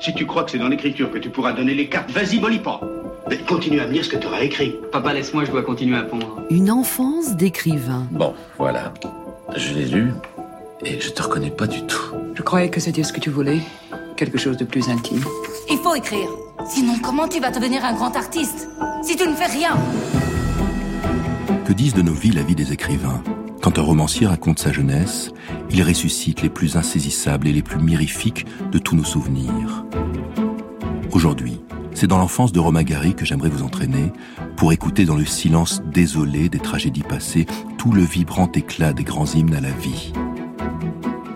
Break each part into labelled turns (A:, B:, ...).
A: Si tu crois que c'est dans l'écriture que tu pourras donner les cartes, vas-y, mollis pas. Mais continue à me lire ce que tu auras écrit.
B: Papa, laisse-moi, je dois continuer à pondre.
C: Une enfance d'écrivain.
D: Bon, voilà. Je l'ai lu et je te reconnais pas du tout.
E: Je croyais que c'était ce que tu voulais. Quelque chose de plus intime.
F: Il faut écrire. Sinon, comment tu vas devenir un grand artiste Si tu ne fais rien?
G: Que disent de nos vies la vie des écrivains? Quand un romancier raconte sa jeunesse, il ressuscite les plus insaisissables et les plus mirifiques de tous nos souvenirs. Aujourd'hui, c'est dans l'enfance de Romain Gary que j'aimerais vous entraîner pour écouter dans le silence désolé des tragédies passées tout le vibrant éclat des grands hymnes à la vie.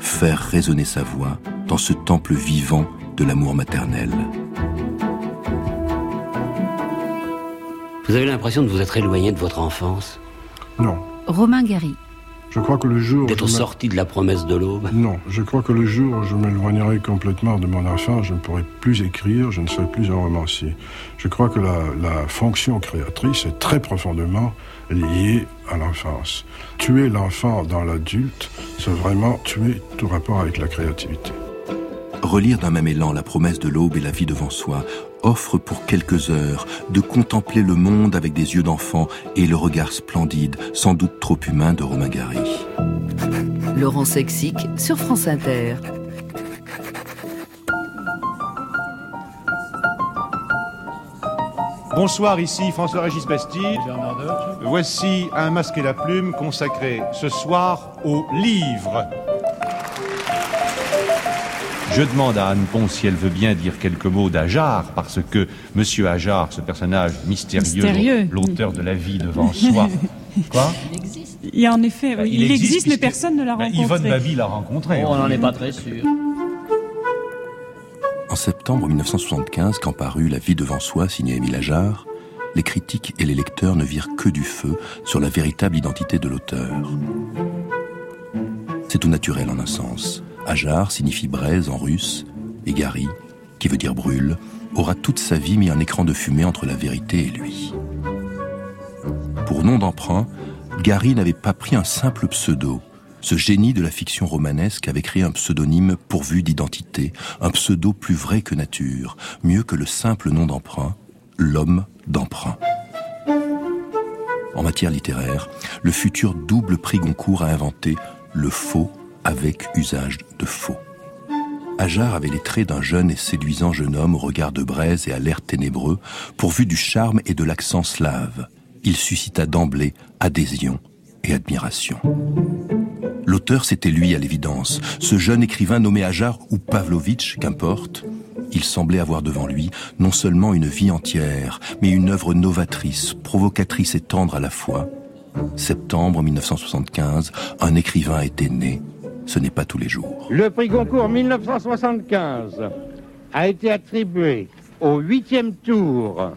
G: Faire résonner sa voix dans ce temple vivant de l'amour maternel.
H: Vous avez l'impression de vous être éloigné de votre enfance?
I: Non.
C: Romain Gary.
I: Je crois que le jour...
H: D'être sorti de la promesse de l'aube
I: Non, je crois que le jour où je m'éloignerai complètement de mon enfant, je ne pourrai plus écrire, je ne serai plus un romancier. Je crois que la, la fonction créatrice est très profondément liée à l'enfance. Tuer l'enfant dans l'adulte, c'est vraiment tuer tout rapport avec la créativité.
G: Relire d'un même élan la promesse de l'aube et la vie devant soi offre pour quelques heures de contempler le monde avec des yeux d'enfant et le regard splendide, sans doute trop humain de Romain Gary.
C: Laurent Sexic sur France Inter.
J: Bonsoir, ici François-Régis Bastille. Voici un masque et la plume consacré ce soir au livre. Je demande à Anne Pont si elle veut bien dire quelques mots d'Ajar, parce que Monsieur Ajar, ce personnage mystérieux,
K: Mystérieux.
J: l'auteur de la vie devant soi. Quoi
K: Il y a en effet, oui, il, existe, mais personne ne l'a
J: Ben,
K: rencontré.
J: Yvonne Babi l'a rencontré.
H: Oh, on n'en est pas très sûr.
G: En septembre 1975, quand parut La vie devant soi, signé Émile Ajar, les critiques et les lecteurs ne virent que du feu sur la véritable identité de l'auteur. C'est tout naturel en un sens. Ajar signifie braise en russe, et Gary, qui veut dire brûle, aura toute sa vie mis un écran de fumée entre la vérité et lui. Pour nom d'emprunt, Gary n'avait pas pris un simple pseudo. Ce génie de la fiction romanesque avait créé un pseudonyme pourvu d'identité, un pseudo plus vrai que nature, mieux que le simple nom d'emprunt, l'homme d'emprunt. En matière littéraire, le futur double prix Goncourt a inventé le faux avec usage de faux. Ajar avait les traits d'un jeune et séduisant jeune homme au regard de braise et à l'air ténébreux, pourvu du charme et de l'accent slave. Il suscita d'emblée adhésion et admiration. L'auteur, c'était lui à l'évidence, ce jeune écrivain nommé Ajar ou Pavlovitch, qu'importe. Il semblait avoir devant lui non seulement une vie entière, mais une œuvre novatrice, provocatrice et tendre à la fois. Septembre 1975, un écrivain était né. Ce n'est pas tous les jours.
L: Le prix Goncourt 1975 a été attribué au huitième tour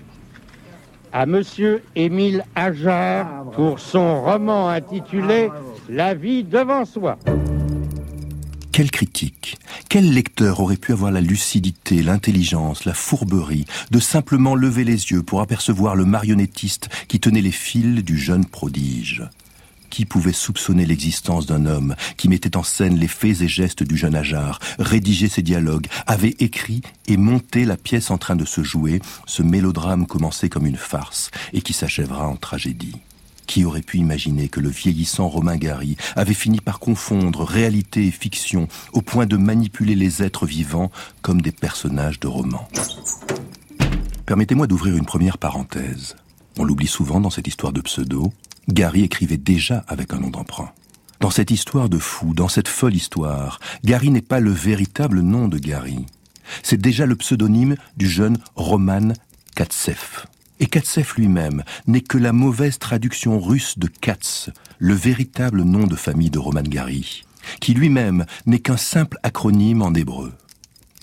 L: à Monsieur Émile Ajar pour son roman intitulé La vie devant soi.
G: Quelle critique Quel lecteur aurait pu avoir la lucidité, l'intelligence, la fourberie de simplement lever les yeux pour apercevoir le marionnettiste qui tenait les fils du jeune prodige? Qui pouvait soupçonner l'existence d'un homme qui mettait en scène les faits et gestes du jeune Ajar, rédigeait ses dialogues, avait écrit et monté la pièce en train de se jouer, ce mélodrame commencé comme une farce et qui s'achèvera en tragédie. Qui aurait pu imaginer que le vieillissant Romain Gary avait fini par confondre réalité et fiction au point de manipuler les êtres vivants comme des personnages de romans? Permettez-moi d'ouvrir une première parenthèse. On l'oublie souvent dans cette histoire de pseudo, Gary écrivait déjà avec un nom d'emprunt. Dans cette histoire de fou, dans cette folle histoire, Gary n'est pas le véritable nom de Gary. C'est déjà le pseudonyme du jeune Roman Katsev. Et Katsev lui-même n'est que la mauvaise traduction russe de Katz, le véritable nom de famille de Roman Gary, qui lui-même n'est qu'un simple acronyme en hébreu.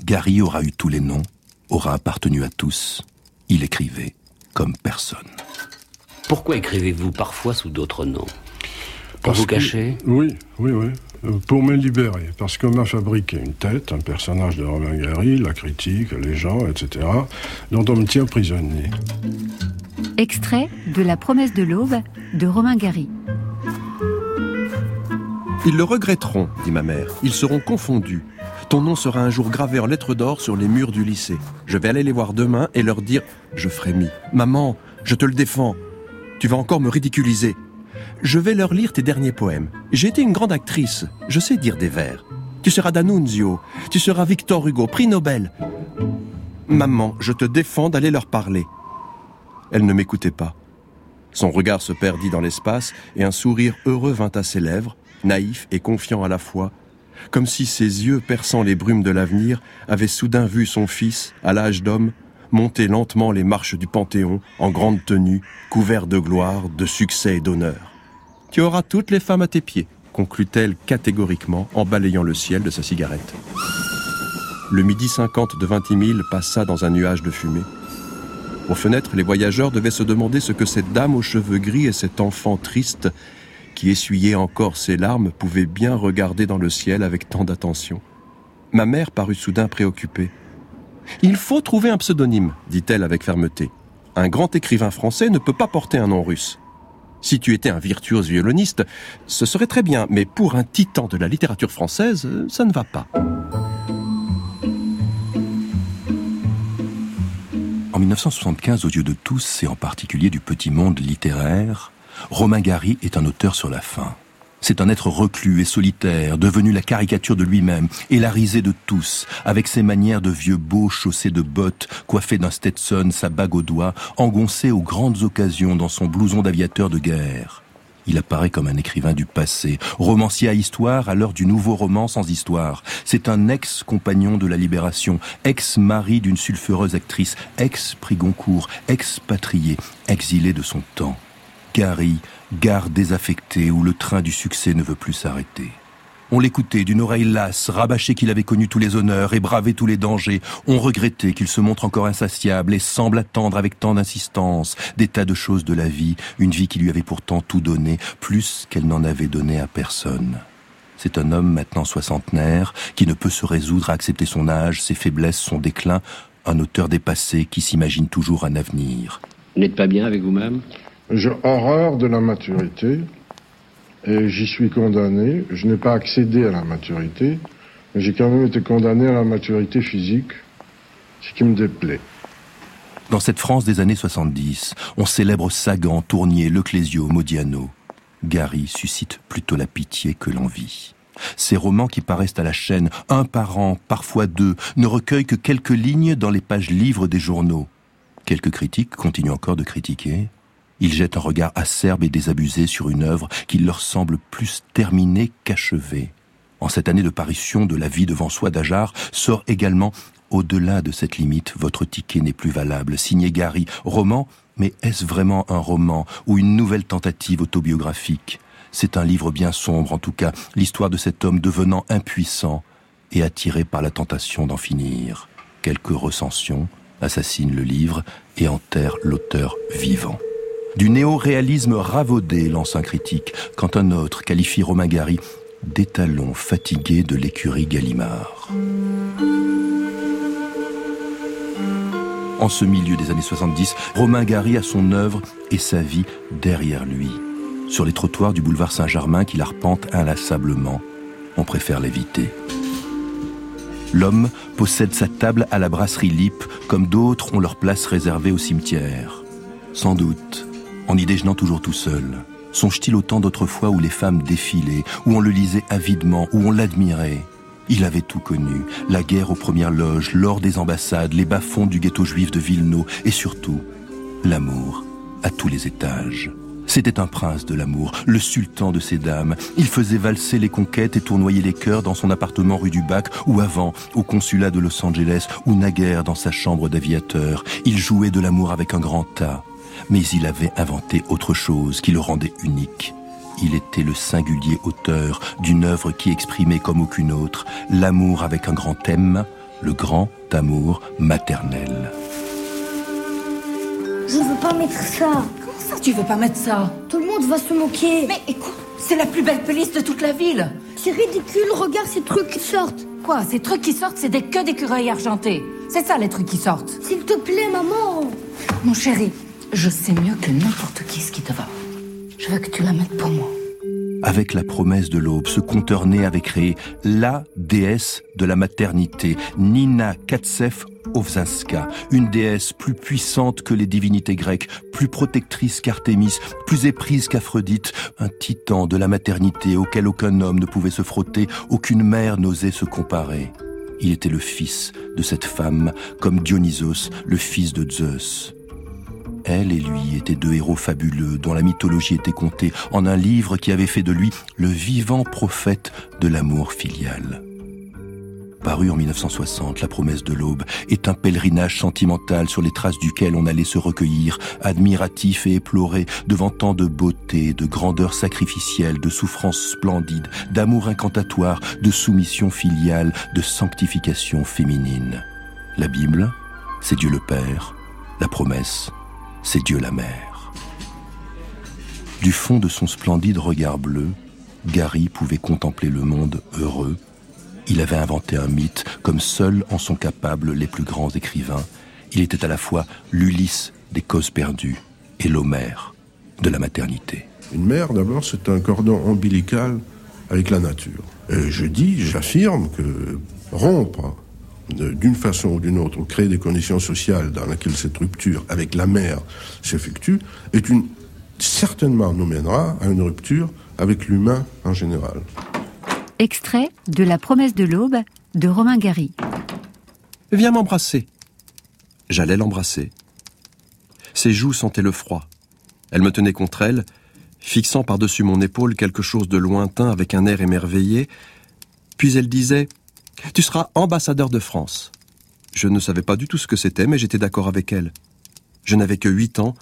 G: Gary aura eu tous les noms, aura appartenu à tous, il écrivait comme personne.
H: Pourquoi écrivez-vous parfois sous d'autres noms Pour
I: Parce
H: vous
I: que-
H: cacher
I: Oui, oui, oui. Euh, Pour me libérer. Parce qu'on m'a fabriqué une tête, un personnage de Romain Gary, la critique, les gens, etc., dont on me tient prisonnier.
C: Extrait de La promesse de l'aube de Romain Gary.
M: Ils le regretteront, dit ma mère. Ils seront confondus. Ton nom sera un jour gravé en lettres d'or sur les murs du lycée. Je vais aller les voir demain et leur dire Je frémis. Maman, je te le défends. Tu vas encore me ridiculiser. Je vais leur lire tes derniers poèmes. J'ai été une grande actrice. Je sais dire des vers. Tu seras D'Annunzio. Tu seras Victor Hugo, prix Nobel. Maman, je te défends d'aller leur parler. Elle ne m'écoutait pas. Son regard se perdit dans l'espace et un sourire heureux vint à ses lèvres, naïf et confiant à la fois, comme si ses yeux perçant les brumes de l'avenir avaient soudain vu son fils, à l'âge d'homme, monter lentement les marches du Panthéon en grande tenue, couvert de gloire, de succès et d'honneur. Tu auras toutes les femmes à tes pieds, conclut-elle catégoriquement en balayant le ciel de sa cigarette. Le midi 50 de Vintimille passa dans un nuage de fumée. Aux fenêtres, les voyageurs devaient se demander ce que cette dame aux cheveux gris et cet enfant triste qui essuyait encore ses larmes, pouvait bien regarder dans le ciel avec tant d'attention. Ma mère parut soudain préoccupée. Il faut trouver un pseudonyme, dit-elle avec fermeté. Un grand écrivain français ne peut pas porter un nom russe. Si tu étais un virtuose violoniste, ce serait très bien, mais pour un titan de la littérature française, ça ne va pas.
G: En 1975, aux yeux de tous, et en particulier du petit monde littéraire, Romain Gary est un auteur sur la fin. C'est un être reclus et solitaire, devenu la caricature de lui-même et la risée de tous, avec ses manières de vieux beau chaussé de bottes, coiffé d'un Stetson, sa bague au doigt, engoncé aux grandes occasions dans son blouson d'aviateur de guerre. Il apparaît comme un écrivain du passé, romancier à histoire à l'heure du nouveau roman sans histoire. C'est un ex-compagnon de la libération, ex-mari d'une sulfureuse actrice, ex-prix Goncourt, expatrié, exilé de son temps. Gary, gare désaffectée où le train du succès ne veut plus s'arrêter. On l'écoutait d'une oreille lasse, rabâché qu'il avait connu tous les honneurs et bravé tous les dangers. On regrettait qu'il se montre encore insatiable et semble attendre avec tant d'insistance des tas de choses de la vie, une vie qui lui avait pourtant tout donné, plus qu'elle n'en avait donné à personne. C'est un homme maintenant soixantenaire, qui ne peut se résoudre à accepter son âge, ses faiblesses, son déclin, un auteur dépassé qui s'imagine toujours un avenir.
H: Vous n'êtes pas bien avec vous-même?
I: J'ai horreur de la maturité et j'y suis condamné. Je n'ai pas accédé à la maturité, mais j'ai quand même été condamné à la maturité physique, ce qui me déplaît.
G: Dans cette France des années 70, on célèbre Sagan, Tournier, Leclésio, Modiano. Gary suscite plutôt la pitié que l'envie. Ces romans qui paraissent à la chaîne, un par an, parfois deux, ne recueillent que quelques lignes dans les pages livres des journaux. Quelques critiques continuent encore de critiquer. Ils jettent un regard acerbe et désabusé sur une œuvre qui leur semble plus terminée qu'achevée. En cette année de parution de La vie devant soi d'Ajar sort également Au-delà de cette limite, votre ticket n'est plus valable, signé Gary, roman, mais est-ce vraiment un roman ou une nouvelle tentative autobiographique? C'est un livre bien sombre, en tout cas, l'histoire de cet homme devenant impuissant et attiré par la tentation d'en finir. Quelques recensions assassinent le livre et enterrent l'auteur vivant. Du néo-réalisme ravaudé, lance un critique, quand un autre qualifie Romain Gary d'étalon fatigué de l'écurie Gallimard. En ce milieu des années 70, Romain Gary a son œuvre et sa vie derrière lui. Sur les trottoirs du boulevard Saint-Germain qu'il arpente inlassablement, on préfère l'éviter. L'homme possède sa table à la brasserie Lip, comme d'autres ont leur place réservée au cimetière. Sans doute, en y déjeunant toujours tout seul Songe-t-il au temps d'autrefois où les femmes défilaient, où on le lisait avidement, où on l'admirait Il avait tout connu, la guerre aux premières loges, l'or des ambassades, les bas-fonds du ghetto juif de Villeneuve, et surtout, l'amour, à tous les étages. C'était un prince de l'amour, le sultan de ces dames. Il faisait valser les conquêtes et tournoyer les cœurs dans son appartement rue du Bac, ou avant, au consulat de Los Angeles, ou naguère dans sa chambre d'aviateur. Il jouait de l'amour avec un grand tas mais il avait inventé autre chose qui le rendait unique. Il était le singulier auteur d'une œuvre qui exprimait comme aucune autre l'amour avec un grand thème, le grand amour maternel.
N: Je veux pas mettre ça.
F: Comment ça tu veux pas mettre ça?
N: Tout le monde va se moquer.
F: Mais écoute, c'est la plus belle police de toute la ville.
N: C'est ridicule, regarde ces trucs qui sortent.
F: Quoi Ces trucs qui sortent, c'est des que d'écureuils argentés. C'est ça les trucs qui sortent.
N: S'il te plaît, maman.
F: Mon chéri, je sais mieux que n'importe qui ce qui te va. Je veux que tu la mettes pour moi.
G: Avec la promesse de l'aube, ce conteur né avait créé la déesse de la maternité, Nina Katsef Ovzanska, une déesse plus puissante que les divinités grecques, plus protectrice qu'Artémis, plus éprise qu'Aphrodite, un titan de la maternité auquel aucun homme ne pouvait se frotter, aucune mère n'osait se comparer. Il était le fils de cette femme, comme Dionysos, le fils de Zeus. Elle et lui étaient deux héros fabuleux dont la mythologie était contée en un livre qui avait fait de lui le vivant prophète de l'amour filial. Paru en 1960, La promesse de l'aube est un pèlerinage sentimental sur les traces duquel on allait se recueillir, admiratif et éploré, devant tant de beauté, de grandeur sacrificielle, de souffrance splendide, d'amour incantatoire, de soumission filiale, de sanctification féminine. La Bible, c'est Dieu le Père, la promesse, c'est Dieu la mère. Du fond de son splendide regard bleu, Gary pouvait contempler le monde heureux. Il avait inventé un mythe comme seuls en sont capables les plus grands écrivains. Il était à la fois l'Ulysse des causes perdues et l'Homère de la maternité.
I: Une mère, d'abord, c'est un cordon ombilical avec la nature. Et je dis, j'affirme que rompre d'une façon ou d'une autre, créer des conditions sociales dans lesquelles cette rupture avec la mère s'effectue, est une, certainement nous mènera à une rupture avec l'humain en général.
C: Extrait de La promesse de l'aube de Romain Gary.
M: Viens m'embrasser. J'allais l'embrasser. Ses joues sentaient le froid. Elle me tenait contre elle, fixant par-dessus mon épaule quelque chose de lointain avec un air émerveillé, puis elle disait tu seras ambassadeur de France. Je ne savais pas du tout ce que c'était, mais j'étais d'accord avec elle. Je n'avais que huit ans,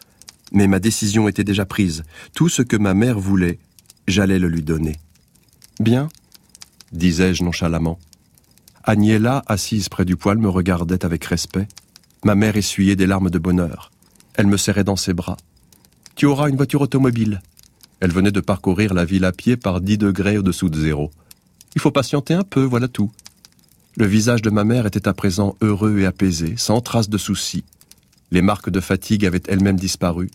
M: mais ma décision était déjà prise. Tout ce que ma mère voulait, j'allais le lui donner. Bien, disais-je nonchalamment. Agnella, assise près du poêle, me regardait avec respect. Ma mère essuyait des larmes de bonheur. Elle me serrait dans ses bras. Tu auras une voiture automobile. Elle venait de parcourir la ville à pied par dix degrés au-dessous de zéro. Il faut patienter un peu, voilà tout. Le visage de ma mère était à présent heureux et apaisé, sans trace de soucis. Les marques de fatigue avaient elles-mêmes disparu.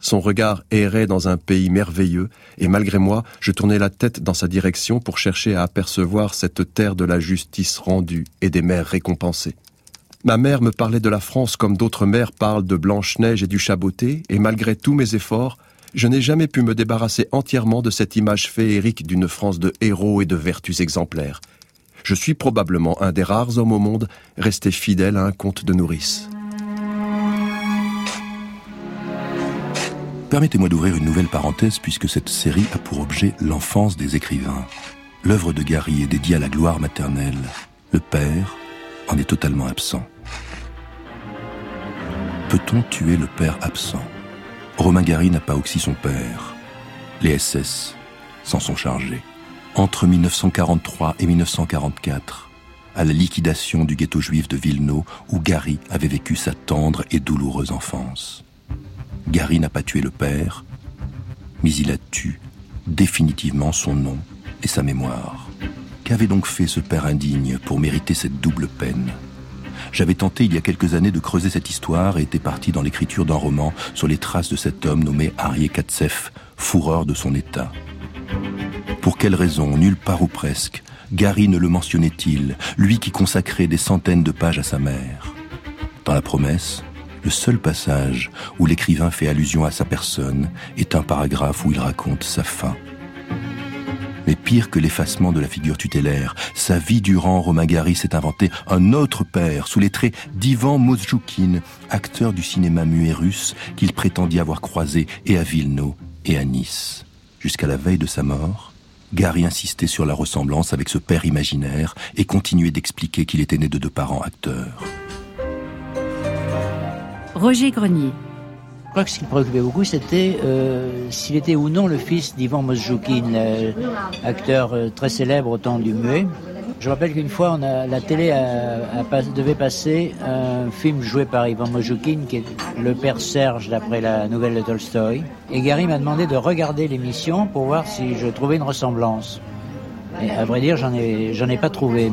M: Son regard errait dans un pays merveilleux, et malgré moi, je tournais la tête dans sa direction pour chercher à apercevoir cette terre de la justice rendue et des mères récompensées. Ma mère me parlait de la France comme d'autres mères parlent de Blanche-Neige et du Chaboté, et malgré tous mes efforts, je n'ai jamais pu me débarrasser entièrement de cette image féerique d'une France de héros et de vertus exemplaires je suis probablement un des rares hommes au monde restés fidèles à un conte de nourrice.
G: Permettez-moi d'ouvrir une nouvelle parenthèse puisque cette série a pour objet l'enfance des écrivains. L'œuvre de Gary est dédiée à la gloire maternelle. Le père en est totalement absent. Peut-on tuer le père absent? Romain Gary n'a pas oxy son père. Les SS s'en sont chargés entre 1943 et 1944, à la liquidation du ghetto juif de Vilno, où Gary avait vécu sa tendre et douloureuse enfance. Gary n'a pas tué le père, mais il a tué définitivement son nom et sa mémoire. Qu'avait donc fait ce père indigne pour mériter cette double peine? J'avais tenté il y a quelques années de creuser cette histoire et était parti dans l'écriture d'un roman sur les traces de cet homme nommé Arié Katsef, fourreur de son état. Pour quelle raison, nulle part ou presque, Gary ne le mentionnait-il, lui qui consacrait des centaines de pages à sa mère? Dans la promesse, le seul passage où l'écrivain fait allusion à sa personne est un paragraphe où il raconte sa fin. Mais pire que l'effacement de la figure tutélaire, sa vie durant, Romain Gary s'est inventé un autre père sous les traits d'Ivan Mozjoukine, acteur du cinéma muet russe qu'il prétendit avoir croisé et à Vilno et à Nice. Jusqu'à la veille de sa mort, Gary insistait sur la ressemblance avec ce père imaginaire et continuait d'expliquer qu'il était né de deux parents acteurs.
C: Roger Grenier.
O: Je crois que ce qui me préoccupait beaucoup, c'était euh, s'il était ou non le fils d'Ivan Mozjoukine, euh, acteur euh, très célèbre au temps du muet. Je rappelle qu'une fois, on a, la télé devait passer un film joué par Ivan Mojoukine, qui est le père Serge d'après la nouvelle de Tolstoï. Et Gary m'a demandé de regarder l'émission pour voir si je trouvais une ressemblance. Et à vrai dire, j'en ai, ai pas trouvé.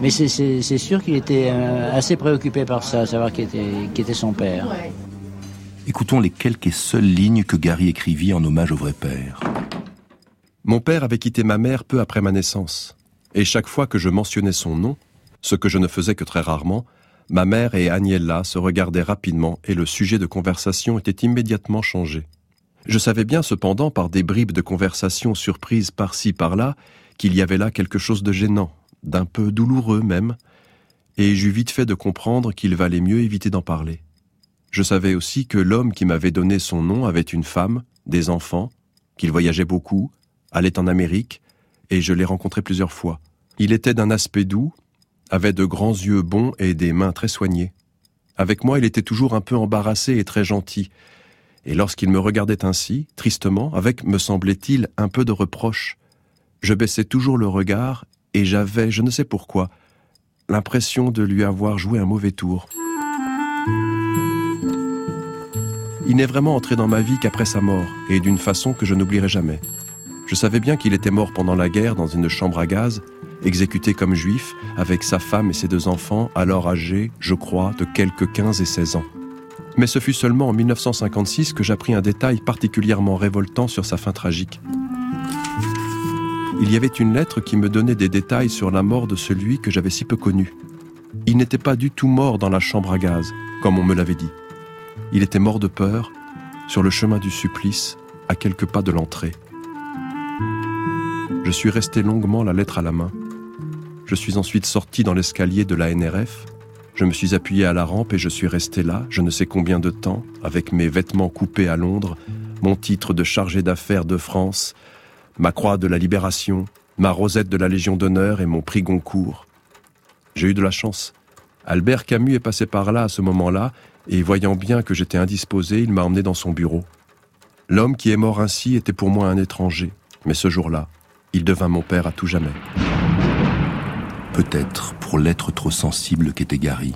O: Mais c'est sûr qu'il était euh, assez préoccupé par ça, savoir qui était, qui était son père.
G: Écoutons les quelques seules lignes que Gary écrivit en hommage au vrai père.
M: Mon père avait quitté ma mère peu après ma naissance, et chaque fois que je mentionnais son nom, ce que je ne faisais que très rarement, ma mère et Agnella se regardaient rapidement et le sujet de conversation était immédiatement changé. Je savais bien cependant, par des bribes de conversation surprises par-ci par-là, qu'il y avait là quelque chose de gênant, d'un peu douloureux même, et j'eus vite fait de comprendre qu'il valait mieux éviter d'en parler. Je savais aussi que l'homme qui m'avait donné son nom avait une femme, des enfants, qu'il voyageait beaucoup, allait en Amérique, et je l'ai rencontré plusieurs fois. Il était d'un aspect doux, avait de grands yeux bons et des mains très soignées. Avec moi, il était toujours un peu embarrassé et très gentil, et lorsqu'il me regardait ainsi, tristement, avec, me semblait-il, un peu de reproche, je baissais toujours le regard, et j'avais, je ne sais pourquoi, l'impression de lui avoir joué un mauvais tour. Il n'est vraiment entré dans ma vie qu'après sa mort, et d'une façon que je n'oublierai jamais. Je savais bien qu'il était mort pendant la guerre dans une chambre à gaz, exécuté comme juif, avec sa femme et ses deux enfants, alors âgés, je crois, de quelques 15 et 16 ans. Mais ce fut seulement en 1956 que j'appris un détail particulièrement révoltant sur sa fin tragique. Il y avait une lettre qui me donnait des détails sur la mort de celui que j'avais si peu connu. Il n'était pas du tout mort dans la chambre à gaz, comme on me l'avait dit. Il était mort de peur, sur le chemin du supplice, à quelques pas de l'entrée. Je suis resté longuement la lettre à la main. Je suis ensuite sorti dans l'escalier de la NRF, je me suis appuyé à la rampe et je suis resté là, je ne sais combien de temps, avec mes vêtements coupés à Londres, mon titre de chargé d'affaires de France, ma croix de la Libération, ma rosette de la Légion d'honneur et mon prix Goncourt. J'ai eu de la chance. Albert Camus est passé par là à ce moment-là, et voyant bien que j'étais indisposé, il m'a emmené dans son bureau. L'homme qui est mort ainsi était pour moi un étranger, mais ce jour-là, il devint mon père à tout jamais.
G: Peut-être, pour l'être trop sensible qu'était Gary,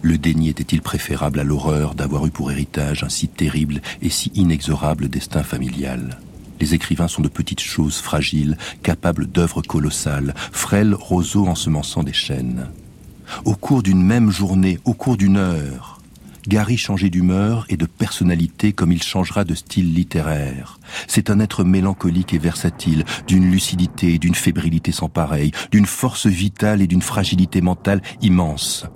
G: le déni était-il préférable à l'horreur d'avoir eu pour héritage un si terrible et si inexorable destin familial. Les écrivains sont de petites choses fragiles, capables d'œuvres colossales, frêles roseaux ensemençant des chaînes. Au cours d'une même journée, au cours d'une heure, Gary changeait d'humeur et de personnalité comme il changera de style littéraire. C'est un être mélancolique et versatile, d'une lucidité et d'une fébrilité sans pareil, d'une force vitale et d'une fragilité mentale immense.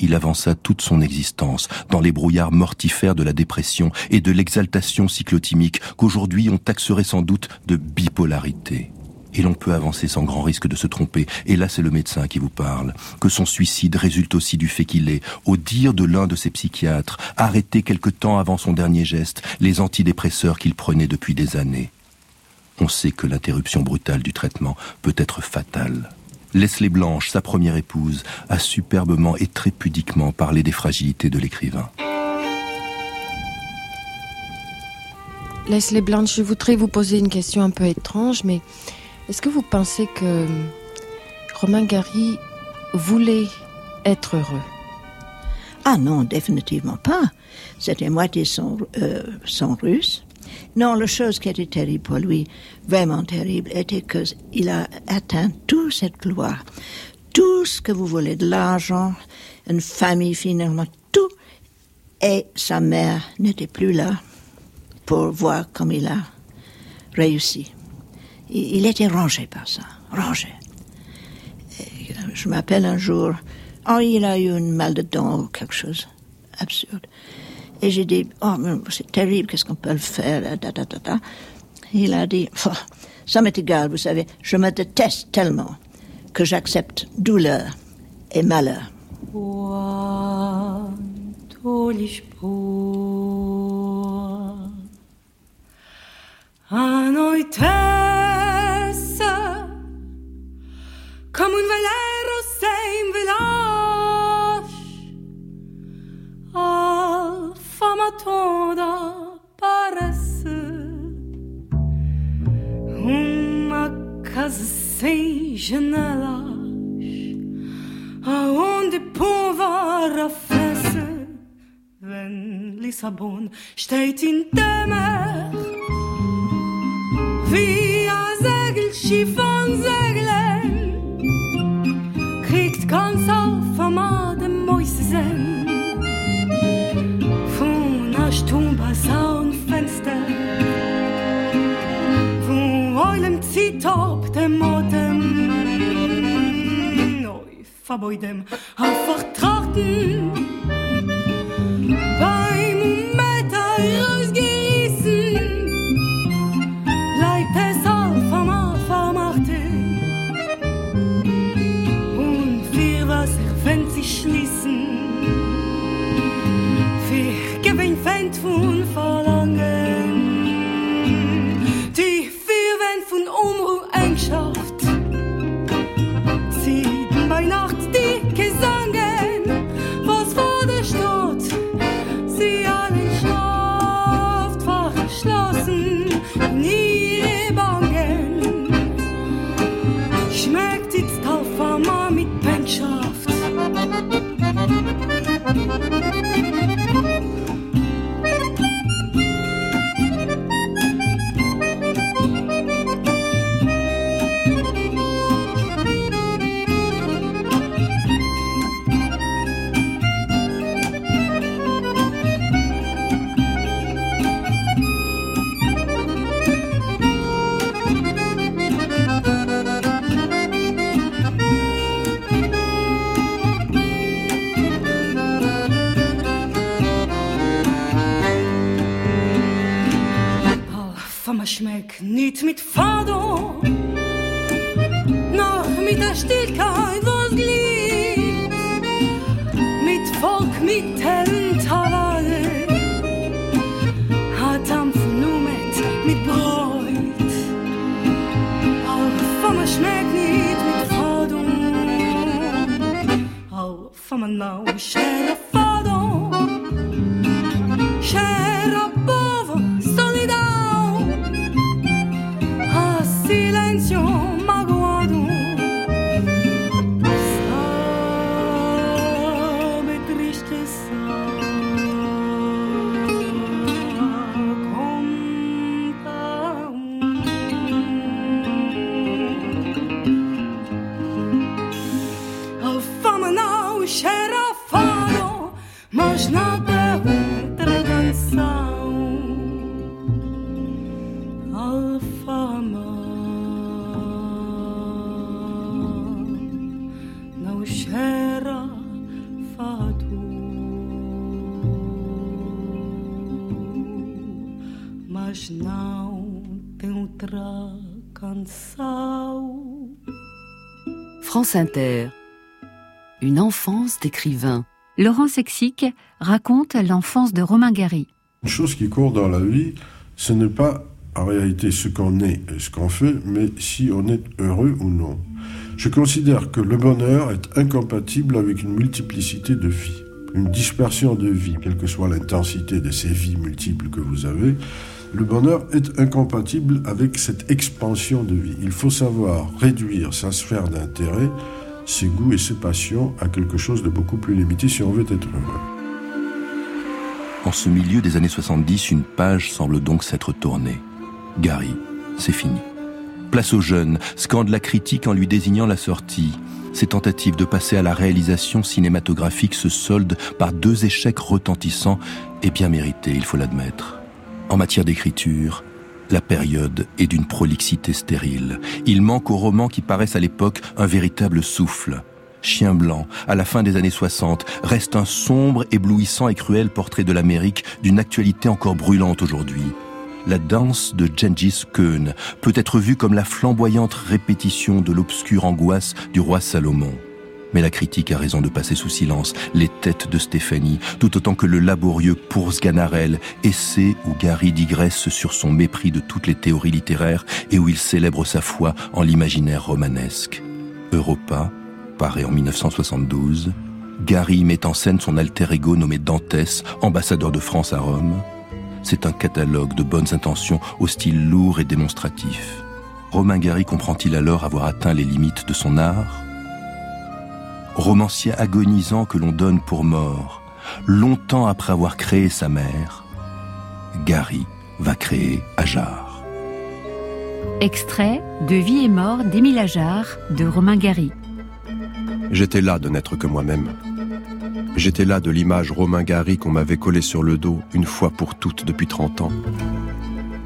G: Il avança toute son existence dans les brouillards mortifères de la dépression et de l'exaltation cyclotimique qu'aujourd'hui on taxerait sans doute de bipolarité et l'on peut avancer sans grand risque de se tromper, et là c'est le médecin qui vous parle, que son suicide résulte aussi du fait qu'il est, au dire de l'un de ses psychiatres, arrêté quelque temps avant son dernier geste les antidépresseurs qu'il prenait depuis des années. On sait que l'interruption brutale du traitement peut être fatale. Leslie Blanche, sa première épouse, a superbement et très pudiquement parlé des fragilités de l'écrivain.
P: Leslie Blanche, je voudrais vous poser une question un peu étrange, mais est-ce que vous pensez que Romain Gary voulait être heureux?
Q: Ah non, définitivement pas. C'était moitié son, euh, son russe. Non, la chose qui était terrible pour lui, vraiment terrible, était qu'il a atteint toute cette gloire. Tout ce que vous voulez, de l'argent, une famille finalement, tout. Et sa mère n'était plus là pour voir comme il a réussi il était rangé par ça, rangé. je m'appelle un jour, oh, il a eu une mal de dents ou quelque chose absurde. Et j'ai dit, oh, c'est terrible, qu'est-ce qu'on peut le faire, Il a dit, oh, ça m'est égal, vous savez, je me déteste tellement que j'accepte douleur et malheur.
R: Come un velero in village Al fama toda parece Uma casa sem janelas. Aonde povo arrefece Wenn Lissabon steht in der Meer Wie a Segelschiff hem Atem. Neu verbeutem auf Vertrachten.
S: France Inter. Une enfance d'écrivain.
C: Laurent Sexic raconte l'enfance de Romain Gary.
I: Une chose qui court dans la vie, ce n'est pas en réalité ce qu'on est et ce qu'on fait, mais si on est heureux ou non. Je considère que le bonheur est incompatible avec une multiplicité de vies, une dispersion de vies, quelle que soit l'intensité de ces vies multiples que vous avez. Le bonheur est incompatible avec cette expansion de vie. Il faut savoir réduire sa sphère d'intérêt, ses goûts et ses passions à quelque chose de beaucoup plus limité si on veut être heureux.
G: En ce milieu des années 70, une page semble donc s'être tournée. Gary, c'est fini. Place aux jeunes, scande la critique en lui désignant la sortie. Ses tentatives de passer à la réalisation cinématographique se soldent par deux échecs retentissants et bien mérités, il faut l'admettre. En matière d'écriture, la période est d'une prolixité stérile. Il manque aux romans qui paraissent à l'époque un véritable souffle. Chien blanc, à la fin des années 60, reste un sombre, éblouissant et cruel portrait de l'Amérique d'une actualité encore brûlante aujourd'hui. La danse de Gengis Khan peut être vue comme la flamboyante répétition de l'obscure angoisse du roi Salomon. Mais la critique a raison de passer sous silence les têtes de Stéphanie, tout autant que le laborieux Pour Ganarelle, essai où Gary digresse sur son mépris de toutes les théories littéraires et où il célèbre sa foi en l'imaginaire romanesque. Europa, paraît en 1972. Gary met en scène son alter ego nommé Dantès, ambassadeur de France à Rome. C'est un catalogue de bonnes intentions au style lourd et démonstratif. Romain Gary comprend-il alors avoir atteint les limites de son art? Romancier agonisant que l'on donne pour mort, longtemps après avoir créé sa mère, Gary va créer Ajar.
C: Extrait de Vie et mort d'Émile Ajar de Romain Gary.
M: J'étais là de n'être que moi-même. J'étais là de l'image Romain Gary qu'on m'avait collée sur le dos une fois pour toutes depuis 30 ans.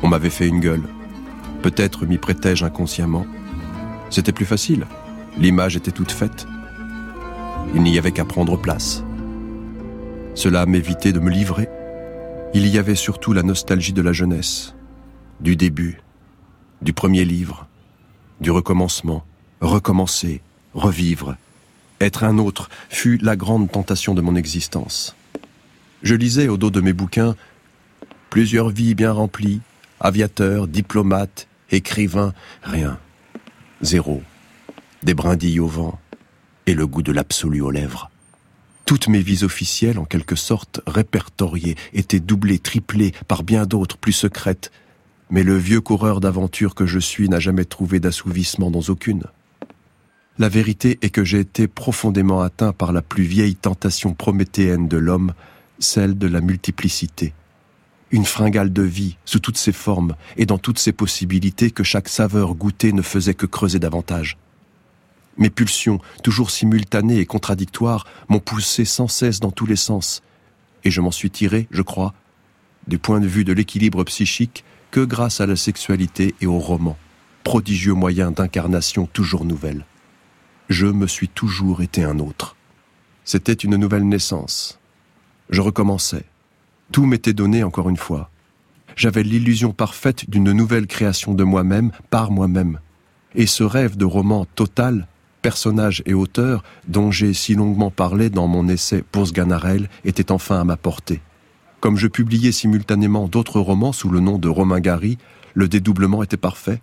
M: On m'avait fait une gueule. Peut-être m'y prêtais-je inconsciemment. C'était plus facile. L'image était toute faite. Il n'y avait qu'à prendre place. Cela m'évitait de me livrer. Il y avait surtout la nostalgie de la jeunesse, du début, du premier livre, du recommencement, recommencer, revivre. Être un autre fut la grande tentation de mon existence. Je lisais au dos de mes bouquins plusieurs vies bien remplies, aviateur, diplomate, écrivain, rien. Zéro. Des brindilles au vent et le goût de l'absolu aux lèvres. Toutes mes vies officielles, en quelque sorte répertoriées, étaient doublées, triplées par bien d'autres plus secrètes, mais le vieux coureur d'aventure que je suis n'a jamais trouvé d'assouvissement dans aucune. La vérité est que j'ai été profondément atteint par la plus vieille tentation prométhéenne de l'homme, celle de la multiplicité une fringale de vie sous toutes ses formes et dans toutes ses possibilités que chaque saveur goûtée ne faisait que creuser davantage. Mes pulsions, toujours simultanées et contradictoires, m'ont poussé sans cesse dans tous les sens, et je m'en suis tiré, je crois, du point de vue de l'équilibre psychique, que grâce à la sexualité et au roman, prodigieux moyen d'incarnation toujours nouvelle. Je me suis toujours été un autre. C'était une nouvelle naissance. Je recommençais. Tout m'était donné encore une fois. J'avais l'illusion parfaite d'une nouvelle création de moi-même par moi-même. Et ce rêve de roman total, personnage et auteur, dont j'ai si longuement parlé dans mon essai Pour Sganarelle, était enfin à ma portée. Comme je publiais simultanément d'autres romans sous le nom de Romain Gary, le dédoublement était parfait.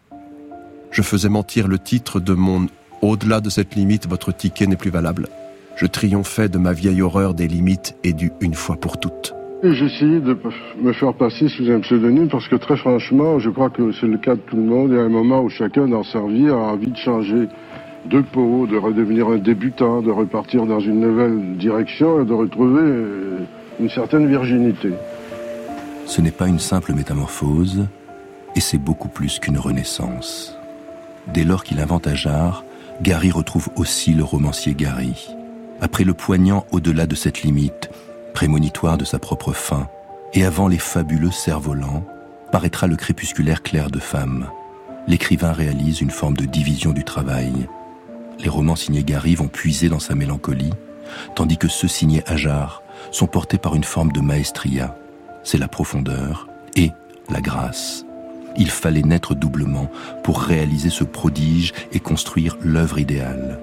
M: Je faisais mentir le titre de mon Au-delà de cette limite, votre ticket n'est plus valable. Je triomphais de ma vieille horreur des limites et du une fois pour toutes.
I: J'essayais de me faire passer sous un pseudonyme parce que très franchement, je crois que c'est le cas de tout le monde. Il y a un moment où chacun dans sa vie a envie de changer de peau, de redevenir un débutant, de repartir dans une nouvelle direction et de retrouver euh, une certaine virginité.
G: Ce n'est pas une simple métamorphose, et c'est beaucoup plus qu'une renaissance. Dès lors qu'il invente Ajar, Gary retrouve aussi le romancier Gary. Après le poignant au-delà de cette limite, prémonitoire de sa propre fin, et avant les fabuleux cerfs-volants, paraîtra le crépusculaire clair de femme. L'écrivain réalise une forme de division du travail. Les romans signés Gary vont puiser dans sa mélancolie, tandis que ceux signés Ajar sont portés par une forme de maestria. C'est la profondeur et la grâce. Il fallait naître doublement pour réaliser ce prodige et construire l'œuvre idéale.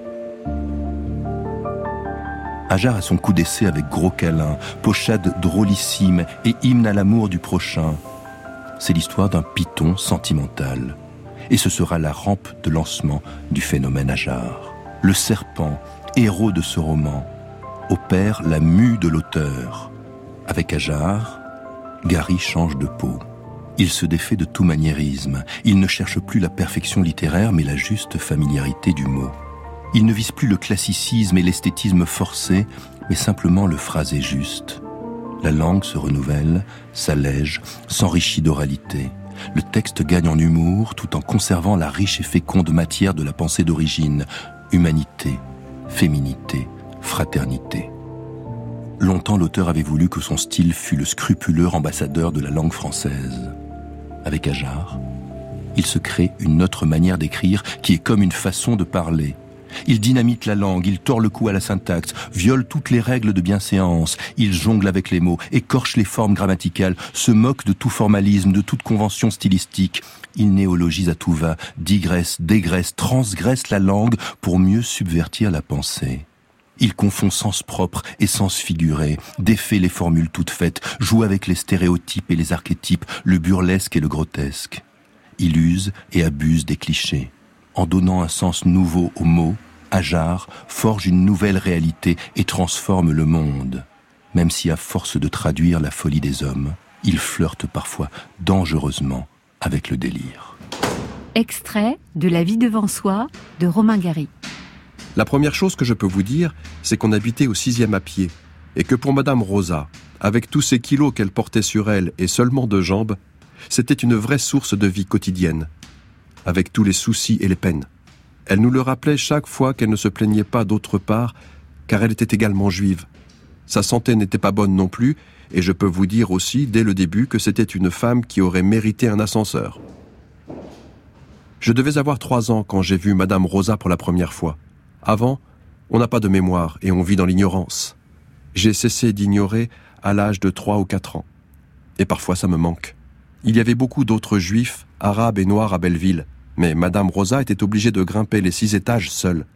G: Ajar a son coup d'essai avec gros câlin, pochade drôlissime et hymne à l'amour du prochain. C'est l'histoire d'un python sentimental. Et ce sera la rampe de lancement du phénomène Ajar. Le serpent, héros de ce roman, opère la mue de l'auteur. Avec Ajar, Gary change de peau. Il se défait de tout maniérisme. Il ne cherche plus la perfection littéraire, mais la juste familiarité du mot. Il ne vise plus le classicisme et l'esthétisme forcé, mais simplement le phrasé juste. La langue se renouvelle, s'allège, s'enrichit d'oralité. Le texte gagne en humour tout en conservant la riche et féconde matière de la pensée d'origine, humanité, féminité, fraternité. Longtemps l'auteur avait voulu que son style fût le scrupuleux ambassadeur de la langue française. Avec Ajar, il se crée une autre manière d'écrire qui est comme une façon de parler, il dynamite la langue, il tord le cou à la syntaxe, viole toutes les règles de bienséance, il jongle avec les mots, écorche les formes grammaticales, se moque de tout formalisme, de toute convention stylistique. Il néologise à tout va, digresse, dégraisse, transgresse la langue pour mieux subvertir la pensée. Il confond sens propre et sens figuré, défait les formules toutes faites, joue avec les stéréotypes et les archétypes, le burlesque et le grotesque. Il use et abuse des clichés. En donnant un sens nouveau aux mots, Ajar forge une nouvelle réalité et transforme le monde, même si à force de traduire la folie des hommes, il flirte parfois dangereusement avec le délire.
C: Extrait de La vie devant soi de Romain Gary.
M: La première chose que je peux vous dire, c'est qu'on habitait au sixième à pied, et que pour Madame Rosa, avec tous ces kilos qu'elle portait sur elle et seulement deux jambes, c'était une vraie source de vie quotidienne, avec tous les soucis et les peines. Elle nous le rappelait chaque fois qu'elle ne se plaignait pas d'autre part, car elle était également juive. Sa santé n'était pas bonne non plus, et je peux vous dire aussi dès le début que c'était une femme qui aurait mérité un ascenseur. Je devais avoir trois ans quand j'ai vu Madame Rosa pour la première fois. Avant, On n'a pas de mémoire et on vit dans l'ignorance. J'ai cessé d'ignorer à l'âge de trois ou quatre ans. Et parfois ça me manque. Il y avait beaucoup d'autres juifs, arabes et noirs à Belleville, mais Madame Rosa était obligée de grimper les six étages seule.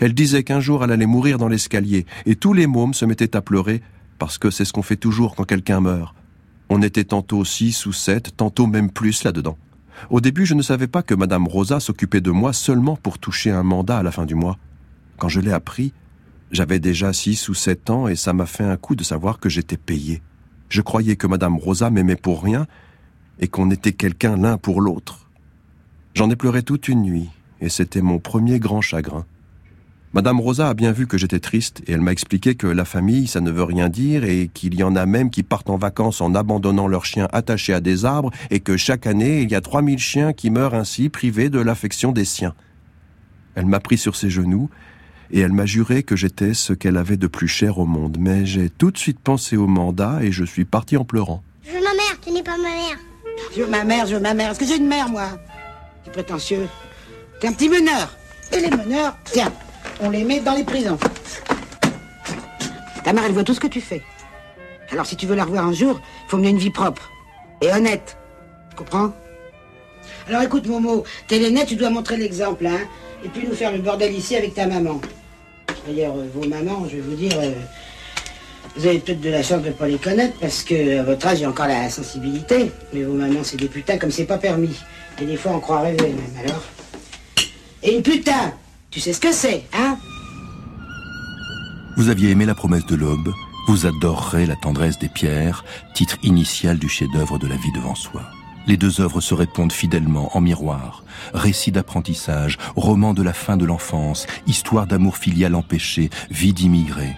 M: Elle disait qu'un jour elle allait mourir dans l'escalier, et tous les mômes se mettaient à pleurer, parce que c'est ce qu'on fait toujours quand quelqu'un meurt. On était tantôt six ou sept, tantôt même plus là-dedans. Au début, je ne savais pas que Madame Rosa s'occupait de moi seulement pour toucher un mandat à la fin du mois. Quand je l'ai appris, j'avais déjà six ou sept ans et ça m'a fait un coup de savoir que j'étais payé. Je croyais que Madame Rosa m'aimait pour rien et qu'on était quelqu'un l'un pour l'autre. J'en ai pleuré toute une nuit et c'était mon premier grand chagrin. Madame Rosa a bien vu que j'étais triste et elle m'a expliqué que la famille, ça ne veut rien dire et qu'il y en a même qui partent en vacances en abandonnant leurs chiens attachés à des arbres et que chaque année, il y a 3000 chiens qui meurent ainsi privés de l'affection des siens. Elle m'a pris sur ses genoux et elle m'a juré que j'étais ce qu'elle avait de plus cher au monde. Mais j'ai tout de suite pensé au mandat et je suis parti en pleurant.
N: Je veux ma mère, tu n'es pas ma mère.
T: Je veux ma mère, je veux ma mère. Est-ce que j'ai une mère, moi? T'es prétentieux. T'es un petit meneur. Et les meneurs, tiens, on les met dans les prisons. Ta mère, elle voit tout ce que tu fais. Alors si tu veux la revoir un jour, il faut mener une vie propre et honnête. Tu comprends? Alors écoute, Momo, t'es l'aîné, tu dois montrer l'exemple, hein Et puis nous faire le bordel ici avec ta maman. D'ailleurs, euh, vos mamans, je vais vous dire, euh, vous avez peut-être de la chance de ne pas les connaître parce que à votre âge, a encore la sensibilité. Mais vos mamans, c'est des putains comme c'est pas permis. Et des fois, on croit rêver même, alors. Et une putain tu sais ce que c'est, hein?
G: Vous aviez aimé La promesse de l'aube, vous adorerez La tendresse des pierres, titre initial du chef-d'œuvre de la vie devant soi. Les deux œuvres se répondent fidèlement en miroir. Récit d'apprentissage, roman de la fin de l'enfance, histoire d'amour filial empêché, vie d'immigré.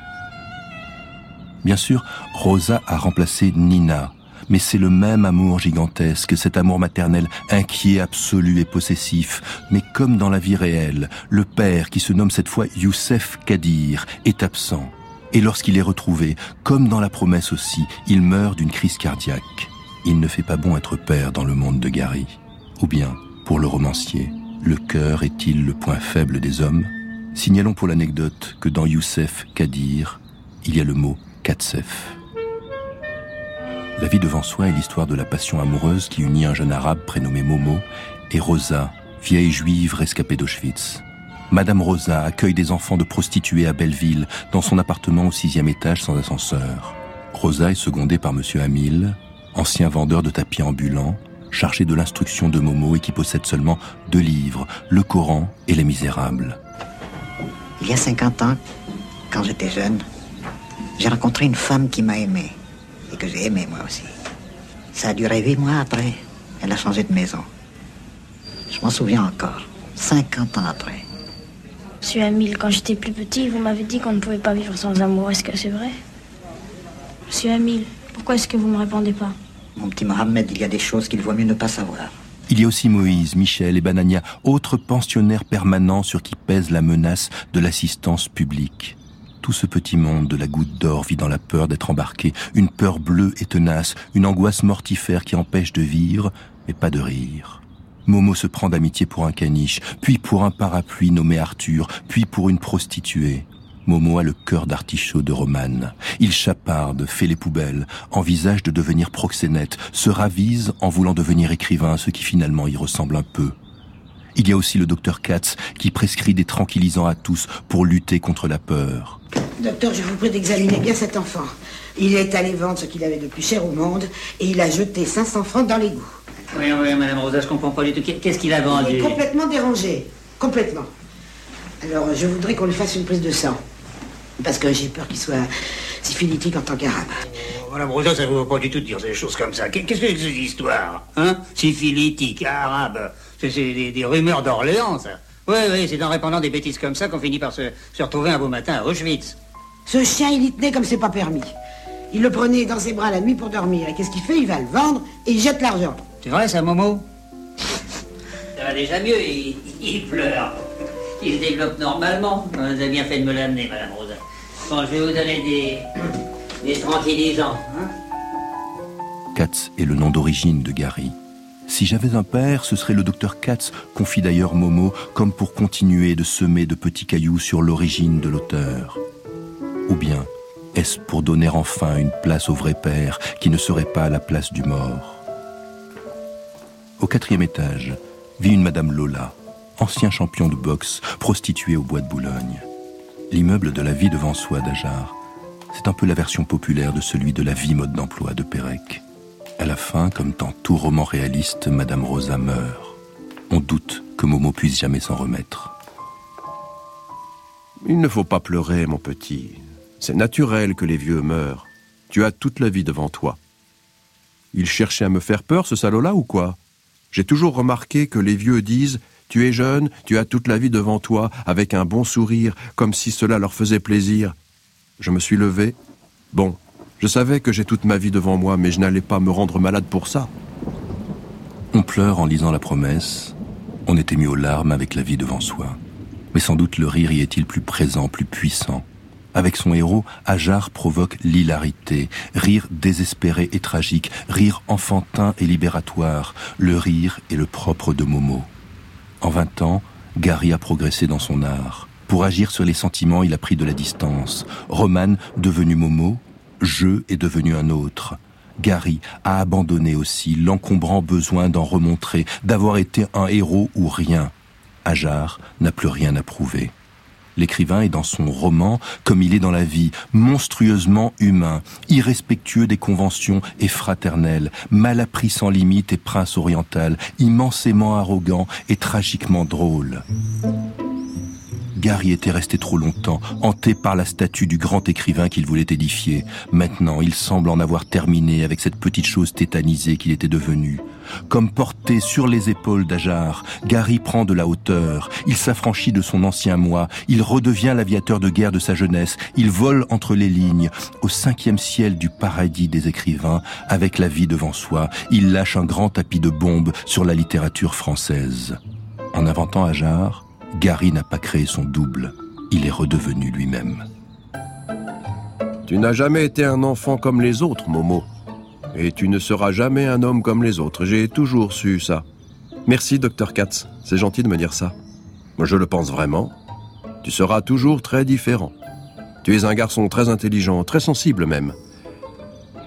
G: Bien sûr, Rosa a remplacé Nina, mais c'est le même amour gigantesque, cet amour maternel inquiet, absolu et possessif. Mais comme dans la vie réelle, le père, qui se nomme cette fois Youssef Kadir, est absent. Et lorsqu'il est retrouvé, comme dans la promesse aussi, il meurt d'une crise cardiaque. Il ne fait pas bon être père dans le monde de Gary. Ou bien, pour le romancier, le cœur est-il le point faible des hommes? Signalons pour l'anecdote que dans Youssef Kadir, il y a le mot Katsef. La vie devant soi est l'histoire de la passion amoureuse qui unit un jeune arabe prénommé Momo et Rosa, vieille juive rescapée d'Auschwitz. Madame Rosa accueille des enfants de prostituées à Belleville, dans son appartement au sixième étage sans ascenseur. Rosa est secondée par Monsieur Hamil, ancien vendeur de tapis ambulants, chargé de l'instruction de Momo et qui possède seulement deux livres, Le Coran et Les Misérables.
T: Il y a 50 ans, quand j'étais jeune, j'ai rencontré une femme qui m'a aimé et que j'ai aimé moi aussi. Ça a duré huit mois après. Elle a changé de maison. Je m'en souviens encore. 50 ans après.
N: Monsieur Hamil, quand j'étais plus petit, vous m'avez dit qu'on ne pouvait pas vivre sans amour. Est-ce que c'est vrai? Monsieur Hamil, pourquoi est-ce que vous ne me répondez pas?
T: Mon petit Mohamed, il y a des choses qu'il vaut mieux ne pas savoir.
G: Il y a aussi Moïse, Michel et Banania, autres pensionnaires permanents sur qui pèse la menace de l'assistance publique. Tout ce petit monde de la goutte d'or vit dans la peur d'être embarqué, une peur bleue et tenace, une angoisse mortifère qui empêche de vivre, mais pas de rire. Momo se prend d'amitié pour un caniche, puis pour un parapluie nommé Arthur, puis pour une prostituée. Momo a le cœur d'artichaut de Romane. Il chaparde, fait les poubelles, envisage de devenir proxénète, se ravise en voulant devenir écrivain, ce qui finalement y ressemble un peu. Il y a aussi le docteur Katz qui prescrit des tranquillisants à tous pour lutter contre la peur.
T: Docteur, je vous prie d'examiner bien cet enfant. Il est allé vendre ce qu'il avait de plus cher au monde et il a jeté 500 francs dans l'égout.
O: Oui, oui, Madame Rosa, je comprends pas du tout. Qu'est-ce qu'il a vendu
T: Il est complètement dérangé. Complètement. Alors, je voudrais qu'on lui fasse une prise de sang. Parce que j'ai peur qu'il soit syphilitique en tant qu'arabe.
O: Madame Rosa, ça ne vaut pas du tout de dire des choses comme ça. Qu'est-ce que c'est que cette histoire Hein? Syphilitique, arabe. C'est des, des rumeurs d'Orléans, ça. Oui, oui, c'est en répandant des bêtises comme ça qu'on finit par se, se retrouver un beau matin à Auschwitz.
T: Ce chien, il y tenait comme c'est pas permis. Il le prenait dans ses bras la nuit pour dormir. Et qu'est-ce qu'il fait? Il va le vendre et il jette l'argent.
O: C'est vrai, ça, Momo? Ça va déjà mieux, il, il pleure. Il se développe normalement. Vous avez bien fait de me l'amener, Madame Rosa. Bon, je vais vous donner des, des tranquillisants. Hein
G: Katz est le nom d'origine de Gary. Si j'avais un père, ce serait le docteur Katz, confie d'ailleurs Momo, comme pour continuer de semer de petits cailloux sur l'origine de l'auteur. Ou bien, est-ce pour donner enfin une place au vrai père qui ne serait pas la place du mort Au quatrième étage vit une Madame Lola, ancien champion de boxe, prostituée au bois de Boulogne. L'immeuble de la vie devant soi d'Ajar, c'est un peu la version populaire de celui de la vie mode d'emploi de Pérec. À la fin, comme dans tout roman réaliste, Madame Rosa meurt. On doute que Momo puisse jamais s'en remettre.
M: Il ne faut pas pleurer, mon petit. C'est naturel que les vieux meurent. Tu as toute la vie devant toi. Il cherchait à me faire peur, ce salaud-là, ou quoi? J'ai toujours remarqué que les vieux disent Tu es jeune, tu as toute la vie devant toi, avec un bon sourire, comme si cela leur faisait plaisir. Je me suis levé. Bon, je savais que j'ai toute ma vie devant moi, mais je n'allais pas me rendre malade pour ça.
G: On pleure en lisant la promesse. On est ému aux larmes avec la vie devant soi. Mais sans doute le rire y est-il plus présent, plus puissant. Avec son héros, Ajar provoque l'hilarité, rire désespéré et tragique, rire enfantin et libératoire. Le rire est le propre de Momo. En vingt ans, Gary a progressé dans son art. Pour agir sur les sentiments, il a pris de la distance. Roman, devenu Momo, je est devenu un autre. Gary a abandonné aussi l'encombrant besoin d'en remontrer, d'avoir été un héros ou rien. Ajar n'a plus rien à prouver. L'écrivain est dans son roman comme il est dans la vie, monstrueusement humain, irrespectueux des conventions et fraternel, mal appris sans limite et prince oriental, immensément arrogant et tragiquement drôle. Gary était resté trop longtemps, hanté par la statue du grand écrivain qu'il voulait édifier. Maintenant, il semble en avoir terminé avec cette petite chose tétanisée qu'il était devenu. Comme porté sur les épaules d'Ajar, Gary prend de la hauteur, il s'affranchit de son ancien moi, il redevient l'aviateur de guerre de sa jeunesse, il vole entre les lignes, au cinquième ciel du paradis des écrivains, avec la vie devant soi, il lâche un grand tapis de bombes sur la littérature française. En inventant Ajar, Gary n'a pas créé son double, il est redevenu lui-même.
M: Tu n'as jamais été un enfant comme les autres, Momo. Et tu ne seras jamais un homme comme les autres. J'ai toujours su ça. Merci, docteur Katz. C'est gentil de me dire ça. Je le pense vraiment. Tu seras toujours très différent. Tu es un garçon très intelligent, très sensible même.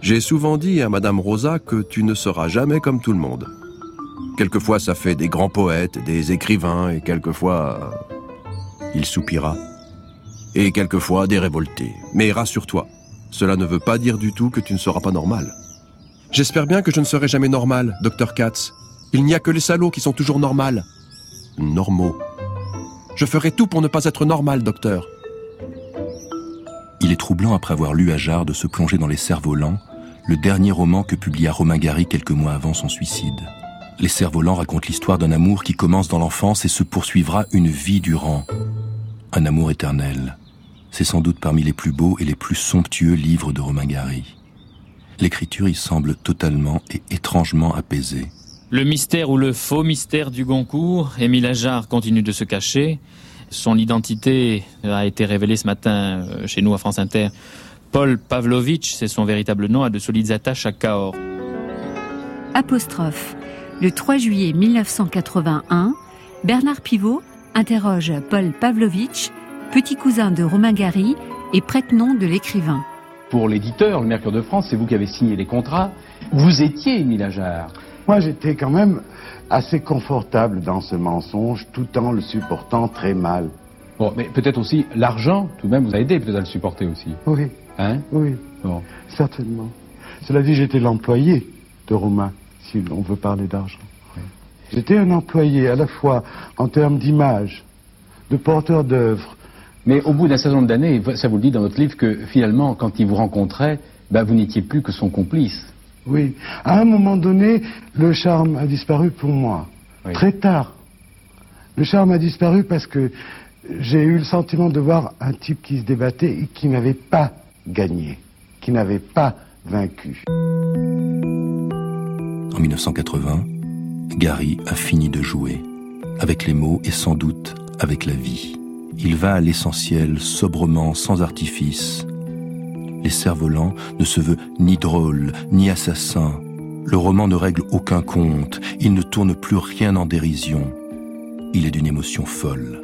M: J'ai souvent dit à Madame Rosa que tu ne seras jamais comme tout le monde. Quelquefois, ça fait des grands poètes, des écrivains, et quelquefois... Il soupira. Et quelquefois des révoltés. Mais rassure-toi, cela ne veut pas dire du tout que tu ne seras pas normal. J'espère bien que je ne serai jamais normal, docteur Katz. Il n'y a que les salauds qui sont toujours normales. Normaux. Je ferai tout pour ne pas être normal, docteur.
G: Il est troublant, après avoir lu Ajar, de se plonger dans Les Cerfs-Volants, le dernier roman que publia Romain Gary quelques mois avant son suicide. Les cerfs-volants racontent l'histoire d'un amour qui commence dans l'enfance et se poursuivra une vie durant. Un amour éternel. C'est sans doute parmi les plus beaux et les plus somptueux livres de Romain Gary. L'écriture y semble totalement et étrangement apaisée.
U: Le mystère ou le faux mystère du Goncourt, Émile Ajar continue de se cacher. Son identité a été révélée ce matin euh, chez nous à France Inter. Paul Pavlovitch, c'est son véritable nom, a de solides attaches à Cahors.
C: Apostrophe. Le 3 juillet 1981, Bernard Pivot interroge Paul Pavlovitch, petit cousin de Romain Gary et prête-nom de l'écrivain.
V: Pour l'éditeur, le Mercure de France, c'est vous qui avez signé les contrats. Vous étiez Émile Ajar.
W: Moi, j'étais quand même assez confortable dans ce mensonge, tout en le supportant très mal.
V: Bon, mais peut-être aussi l'argent, tout de même, vous a aidé peut-être à le supporter aussi.
W: Oui.
V: Hein?
W: Oui.
V: Bon.
W: Certainement. Cela dit, j'étais l'employé de Romain, si on veut parler d'argent. J'étais un employé à la fois en termes d'image, de porteur d'œuvre.
V: Mais au bout d'un certain nombre d'années, ça vous le dit dans votre livre, que finalement, quand il vous rencontrait, ben, vous n'étiez plus que son complice.
W: Oui. À un moment donné, le charme a disparu pour moi. Très tard. Le charme a disparu parce que j'ai eu le sentiment de voir un type qui se débattait et qui n'avait pas gagné, qui n'avait pas vaincu.
G: En 1980, Gary a fini de jouer, avec les mots et sans doute avec la vie. Il va à l'essentiel, sobrement, sans artifice. Les cerfs-volants ne se veut ni drôle, ni assassin. Le roman ne règle aucun compte, il ne tourne plus rien en dérision. Il est d'une émotion folle.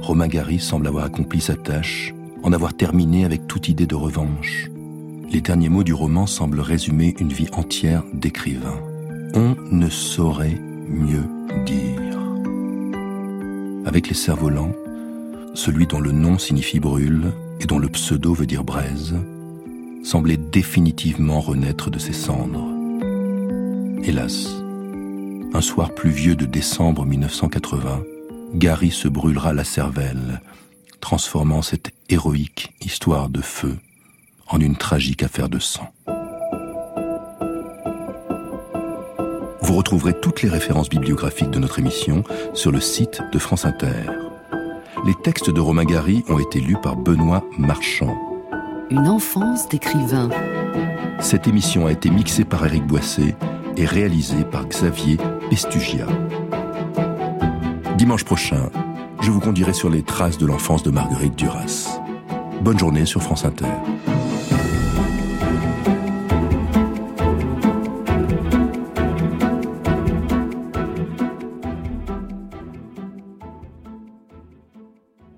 G: Romain Gary semble avoir accompli sa tâche, en avoir terminé avec toute idée de revanche. Les derniers mots du roman semblent résumer une vie entière d'écrivain. On ne saurait mieux dire. Avec les cerfs-volants, celui dont le nom signifie brûle et dont le pseudo veut dire braise, semblait définitivement renaître de ses cendres. Hélas, un soir pluvieux de décembre 1980, Gary se brûlera la cervelle, transformant cette héroïque histoire de feu en une tragique affaire de sang. Vous retrouverez toutes les références bibliographiques de notre émission sur le site de France Inter. Les textes de Romain Gary ont été lus par Benoît Marchand.
S: Une enfance d'écrivain.
G: Cette émission a été mixée par Eric Boissé et réalisée par Xavier Estugia. Dimanche prochain, je vous conduirai sur les traces de l'enfance de Marguerite Duras. Bonne journée sur France Inter.